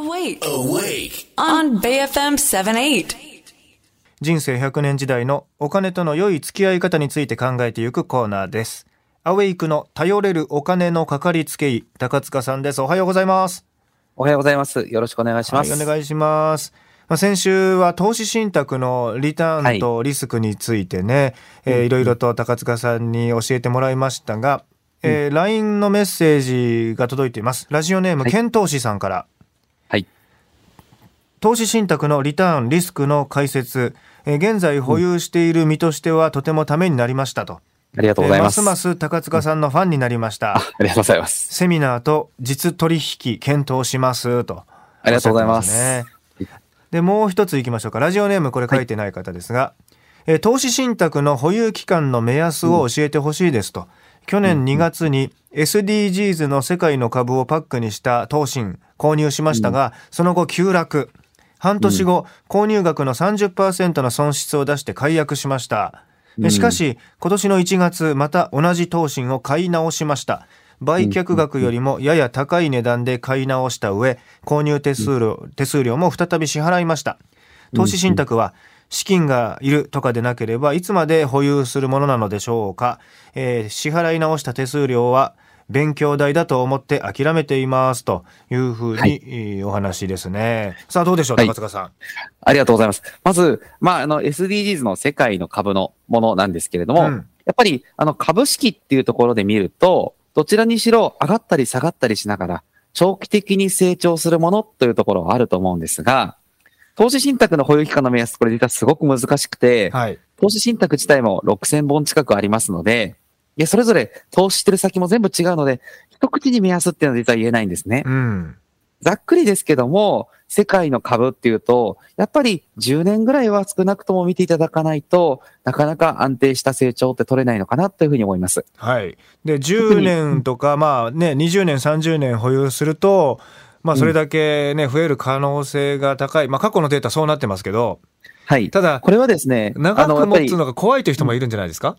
Awake. Awake. On BFM 78. 人生100年時代のお金との良い付き合い方について考えていくコーナーです。アウェイクの頼れるお金のかかりつけ医、高塚さんです。おはようございます。おはようございます。よろしくお願いします。はい、お願いします。まあ、先週は投資信託のリターンとリスクについてね、えーいろいろと高塚さんに教えてもらいましたが、えー LINE のメッセージが届いています。ラジオネーム、はいケン投資さんから。はい。投資信託のリターンリスクの解説、えー現在保有している身としてはとてもためになりましたと。ありがとうございます。えーますます高塚さんのファンになりました。ありがとうございます。セミナーと実取引検討しますと。ありがとうございます。で、もう一ついきましょうか。ラジオネームこれ書いてない方ですが、えー投資信託の保有期間の目安を教えてほしいですと。去年2月に SDGs の世界の株をパックにした投信購入しましたが、その後急落。半年後、購入額の30%の損失を出して解約しました。えしかし、今年の1月、また同じ投信を買い直しました。売却額よりもやや高い値段で買い直した上、購入手数料手数料も再び支払いました。投資信託は、資金がいるとかでなければ、いつまで保有するものなのでしょうか。えー支払い直した手数料は、勉強代だと思って諦めています。というふうに、お話ですね。さあ、どうでしょう、はい高塚さん。ありがとうございます。まず、まあ、あの、SDGs の世界の株のものなんですけれども、うんやっぱり、あの、株式っていうところで見ると、どちらにしろ上がったり下がったりしながら、長期的に成長するものというところはあると思うんですが、投資信託の保有期間の目安、これ実はすごく難しくて、はい。投資信託自体も6000本近くありますので、いや、それぞれ投資してる先も全部違うので、一口に目安っていうのは実は言えないんですね。うん。ざっくりですけども、世界の株っていうと、やっぱり10年ぐらいは少なくとも見ていただかないとなかなか安定した成長って取れないのかなというふうに思います。はい。で、10年とか、まあね、20年、30年保有すると、まあそれだけね、増える可能性が高い。まあ過去のデータそうなってますけど、はい。ただ、これはですね、長く持つのが怖いという人もいるんじゃないですか？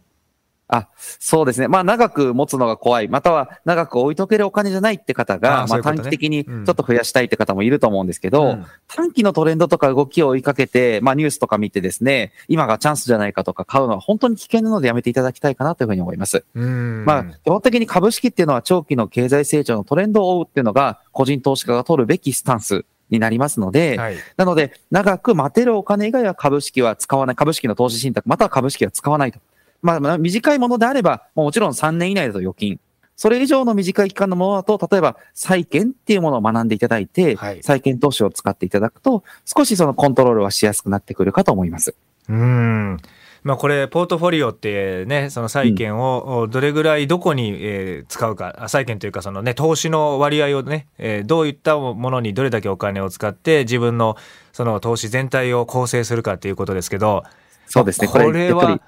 あ、そうですね。まあ、長く持つのが怖い。または、長く置いとけるお金じゃないって方あが、まあ、ーそういうことね短期的にちうんょっと増やしたいって方もいると思うんですけど、うん短期のトレンドとか動きを追いかけて、まあ、ニュースとか見てですね、今がチャンスじゃないかとか買うのは本当に危険なのでやめていただきたいかなというふうに思います。うん。まあ、基本的に株式っていうのは長期の経済成長のトレンドを追うっていうのが、個人投資家が取るべきスタンスになりますので、はい。なので、長く待てるお金以外は株式は使わない、株式の投資信託、または株式は使わないと。まあ、まあ短いものであれば、もちろん3年以内だと預金。それ以上の短い期間のものだと、例えば債券っていうものを学んでいただいて、はい債券投資を使っていただくと、少しそのコントロールはしやすくなってくるかと思います。うん。まあこれ、ポートフォリオってね、その債券をどれぐらいどこにえー使うか、あ債券というかそのね、投資の割合をね、えーどういったものにどれだけお金を使って自分のその投資全体を構成するかっていうことですけど、そうですね。これは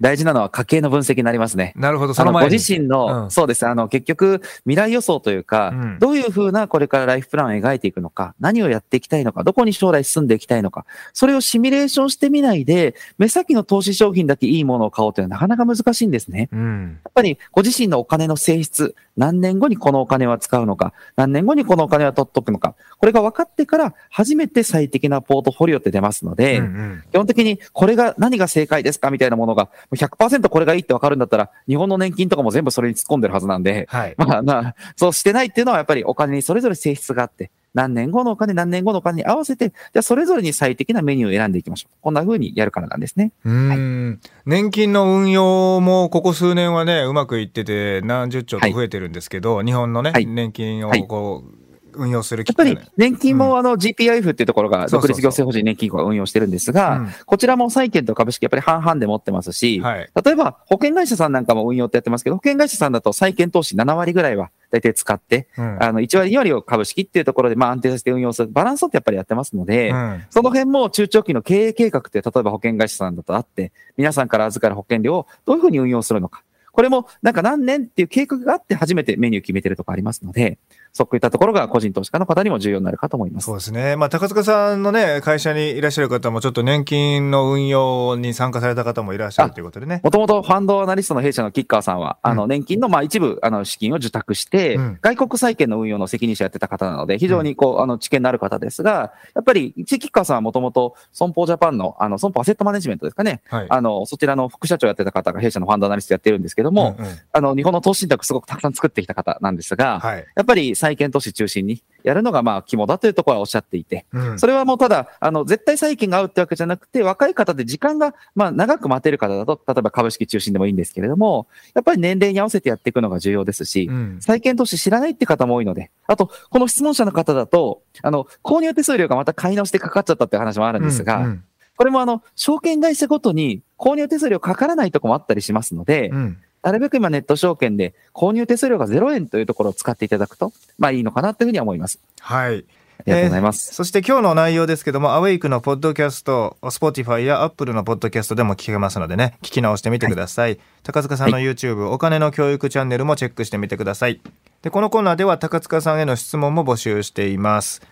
大事なのは家計の分析になりますね。なるほど、そあのご。自身の、うんそうです。あの、結局、未来予想というか、うんどういうふうなこれからライフプランを描いていくのか、何をやっていきたいのか、どこに将来進んでいきたいのか、それをシミュレーションしてみないで、目先の投資商品だけいいものを買おうというのはなかなか難しいんですね。うん。やっぱりご自身のお金の性質、何年後にこのお金は使うのか、何年後にこのお金は取っとくのか、これが分かってから初めて最適なポートフォリオって出ますので、うんうん基本的にこれが何が正解ですかみたいなものが100%これがいいって分かるんだったら、日本の年金とかも全部それに突っ込んでるはずなんで、はい。まあまあ、そうしてないっていうのはやっぱりお金にそれぞれ性質があって、何年後のお金、何年後のお金に合わせて、じゃあそれぞれに最適なメニューを選んでいきましょう。こんな風にやるからなんですね。うん。年金の運用もここ数年はね、うまくいってて、何十兆と増えてるんですけど、日本のね、はい年金をはいこう、運用するやっぱり年金もあの GPIF っていうところが独立行政法人年金庫が運用してるんですが、うんこちらも債券と株式やっぱり半々で持ってますし、はい。例えば保険会社さんなんかも運用ってやってますけど、保険会社さんだと債券投資7割ぐらいは大体使って、うん。あの1割2割を株式っていうところでまあ安定させて運用するバランスをってやっぱりやってますので、うん。その辺も中長期の経営計画って、例えば保険会社さんだとあって、皆さんから預かる保険料をどういうふうに運用するのか。これもなんか何年っていう計画があって初めてメニュー決めてるとかありますので、そういったところが個人投資家の方にも重要になるかと思います。そうですね。まあ、高塚さんのね、会社にいらっしゃる方も、ちょっと年金の運用に参加された方もいらっしゃるということでね。もともとファンドアナリストの弊社の吉川さんは、あの、年金のまあ一部、あの、資金を受託して、うん外国債券の運用の責任者やってた方なので、非常にこう、あの、知見のある方ですが、やっぱり、吉川さんはもともと、損保ジャパンの、あの、損保アセットマネジメントですかね。はい。あの、そちらの副社長やってた方が弊社のファンドアナリストやってるんですけども、うんうんあの、日本の投資信託すごくたくさん作ってきた方なんですが、はい。やっぱり債券投資中心にやるのがまあ肝だというところはおっしゃっていて、うん。それはもうただ、あの、絶対債券が合うってわけじゃなくて、若い方で時間が、まあ、長く待てる方だと、例えば株式中心でもいいんですけれども、やっぱり年齢に合わせてやっていくのが重要ですし、うん。債券投資知らないって方も多いので、あと、この質問者の方だと、あの、購入手数料がまた買い直してかかっちゃったっていう話もあるんですが、うんうん。これもあの、証券会社ごとに購入手数料かからないとこもあったりしますので、うんなるべく今ネット証券で購入手数料が0円というところを使っていただくと、まあいいのかなというふうには思います。はい。ありがとうございます。そして今日の内容ですけども、アウェイクのポッドキャスト、Spotify や Apple のポッドキャストでも聞けますのでね、聞き直してみてください。高塚さんの YouTube、お金の教育チャンネルもチェックしてみてください。で、このコーナーでは高塚さんへの質問も募集しています。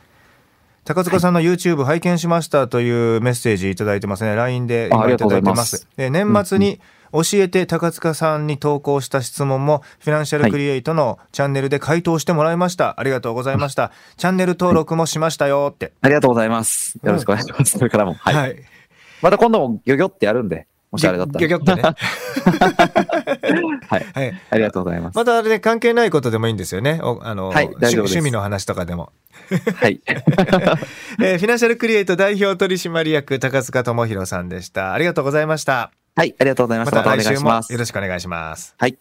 高塚さんの YouTube 拝見しましたというメッセージいただいてますね。LINE であありがとうございいてまますす。で年末に教えて高塚さんに投稿した質問もフィナンシャルクリエイトのチャンネルで回答してもらいました。ありがとうございました。チャンネル登録もしましたよって。ありがとうございます。よろしくお願いします。それからも。はい。はい。また今度もギョギョってやるんで、もしあれだったら。ギョギョってね。はい。はい。ありがとうございます。またあれね、関係ないことでもいいんですよね。おあの、はい趣味の話とかでも。はい。えーフィナンシャルクリエイト代表取締役高塚智博さんでした。ありがとうございました。はい。ありがとうございました。またお願い来週もしますよ。ろしくお願いします。はい。